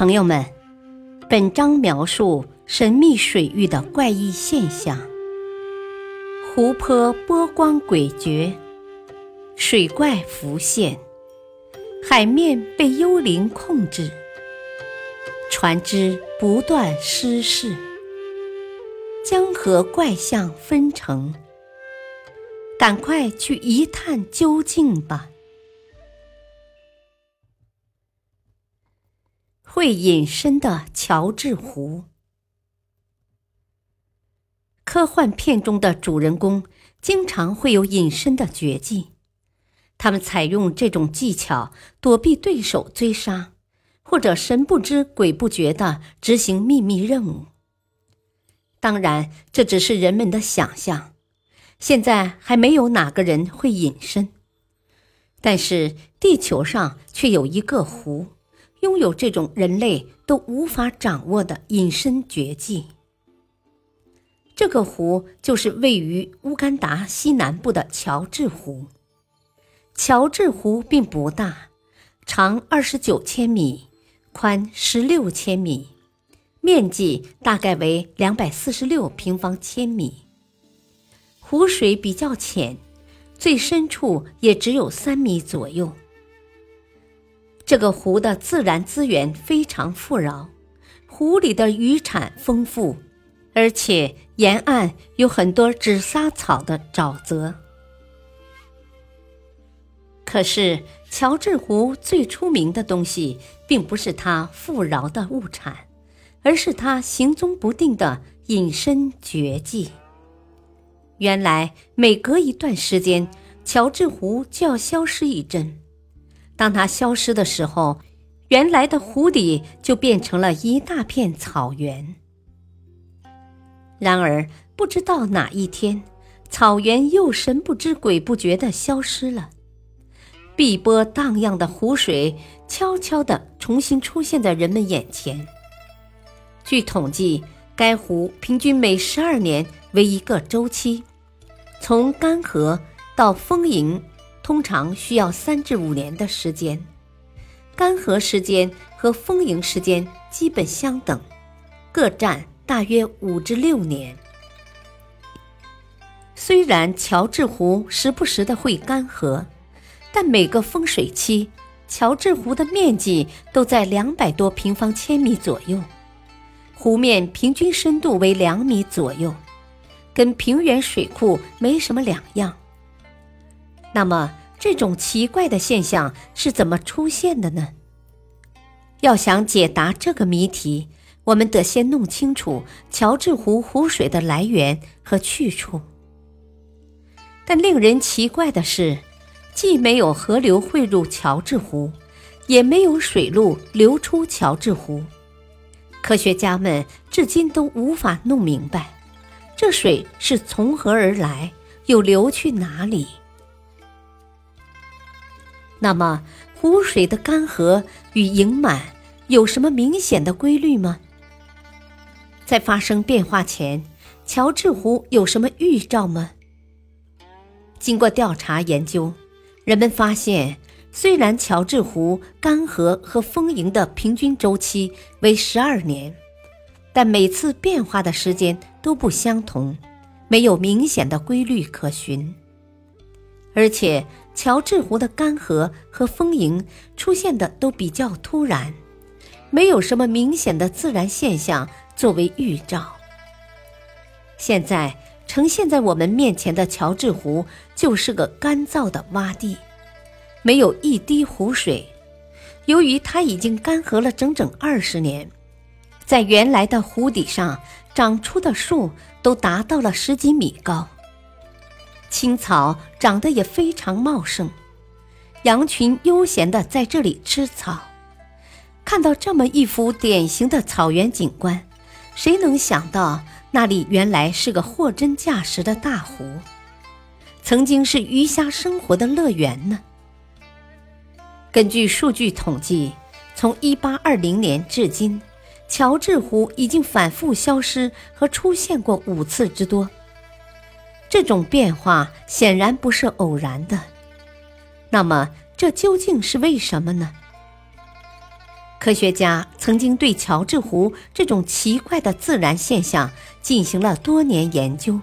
朋友们，本章描述神秘水域的怪异现象：湖泊波光诡谲，水怪浮现，海面被幽灵控制，船只不断失事，江河怪象纷呈。赶快去一探究竟吧！会隐身的乔治湖，科幻片中的主人公经常会有隐身的绝技，他们采用这种技巧躲避对手追杀，或者神不知鬼不觉的执行秘密任务。当然，这只是人们的想象，现在还没有哪个人会隐身，但是地球上却有一个湖。拥有这种人类都无法掌握的隐身绝技。这个湖就是位于乌干达西南部的乔治湖。乔治湖并不大，长二十九千米，宽十六千米，面积大概为两百四十六平方千米。湖水比较浅，最深处也只有三米左右。这个湖的自然资源非常富饶，湖里的渔产丰富，而且沿岸有很多只撒草的沼泽。可是，乔治湖最出名的东西，并不是它富饶的物产，而是它行踪不定的隐身绝技。原来，每隔一段时间，乔治湖就要消失一阵。当它消失的时候，原来的湖底就变成了一大片草原。然而，不知道哪一天，草原又神不知鬼不觉地消失了，碧波荡漾的湖水悄悄地重新出现在人们眼前。据统计，该湖平均每十二年为一个周期，从干涸到丰盈。通常需要三至五年的时间，干涸时间和丰盈时间基本相等，各占大约五至六年。虽然乔治湖时不时的会干涸，但每个丰水期，乔治湖的面积都在两百多平方千米左右，湖面平均深度为两米左右，跟平原水库没什么两样。那么，这种奇怪的现象是怎么出现的呢？要想解答这个谜题，我们得先弄清楚乔治湖湖水的来源和去处。但令人奇怪的是，既没有河流汇入乔治湖，也没有水路流出乔治湖。科学家们至今都无法弄明白，这水是从何而来，又流去哪里。那么，湖水的干涸与盈满有什么明显的规律吗？在发生变化前，乔治湖有什么预兆吗？经过调查研究，人们发现，虽然乔治湖干涸和丰盈的平均周期为十二年，但每次变化的时间都不相同，没有明显的规律可循，而且。乔治湖的干涸和丰盈出现的都比较突然，没有什么明显的自然现象作为预兆。现在呈现在我们面前的乔治湖就是个干燥的洼地，没有一滴湖水。由于它已经干涸了整整二十年，在原来的湖底上长出的树都达到了十几米高。青草长得也非常茂盛，羊群悠闲地在这里吃草。看到这么一幅典型的草原景观，谁能想到那里原来是个货真价实的大湖，曾经是鱼虾生活的乐园呢？根据数据统计，从1820年至今，乔治湖已经反复消失和出现过五次之多。这种变化显然不是偶然的，那么这究竟是为什么呢？科学家曾经对乔治湖这种奇怪的自然现象进行了多年研究。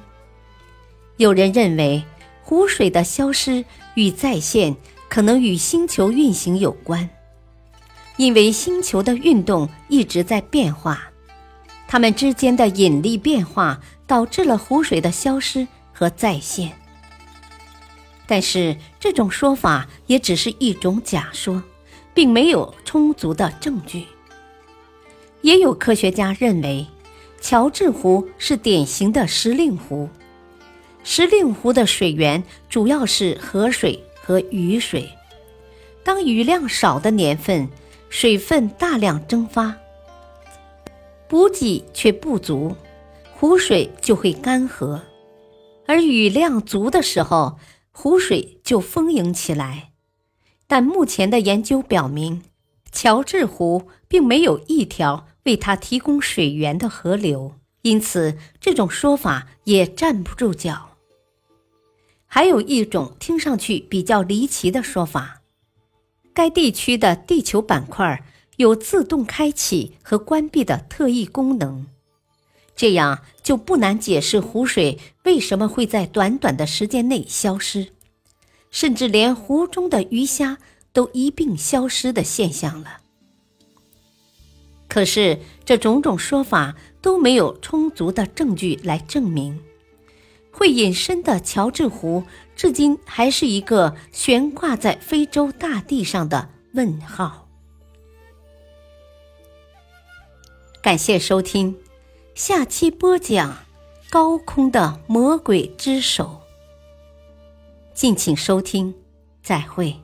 有人认为，湖水的消失与再现可能与星球运行有关，因为星球的运动一直在变化，它们之间的引力变化导致了湖水的消失和再现。但是，这种说法也只是一种假说。并没有充足的证据。也有科学家认为，乔治湖是典型的时令湖。时令湖的水源主要是河水和雨水。当雨量少的年份，水分大量蒸发，补给却不足，湖水就会干涸；而雨量足的时候，湖水就丰盈起来。但目前的研究表明，乔治湖并没有一条为它提供水源的河流，因此这种说法也站不住脚。还有一种听上去比较离奇的说法：该地区的地球板块有自动开启和关闭的特异功能，这样就不难解释湖水为什么会在短短的时间内消失。甚至连湖中的鱼虾都一并消失的现象了。可是，这种种说法都没有充足的证据来证明，会隐身的乔治湖至今还是一个悬挂在非洲大地上的问号。感谢收听，下期播讲高空的魔鬼之手。敬请收听，再会。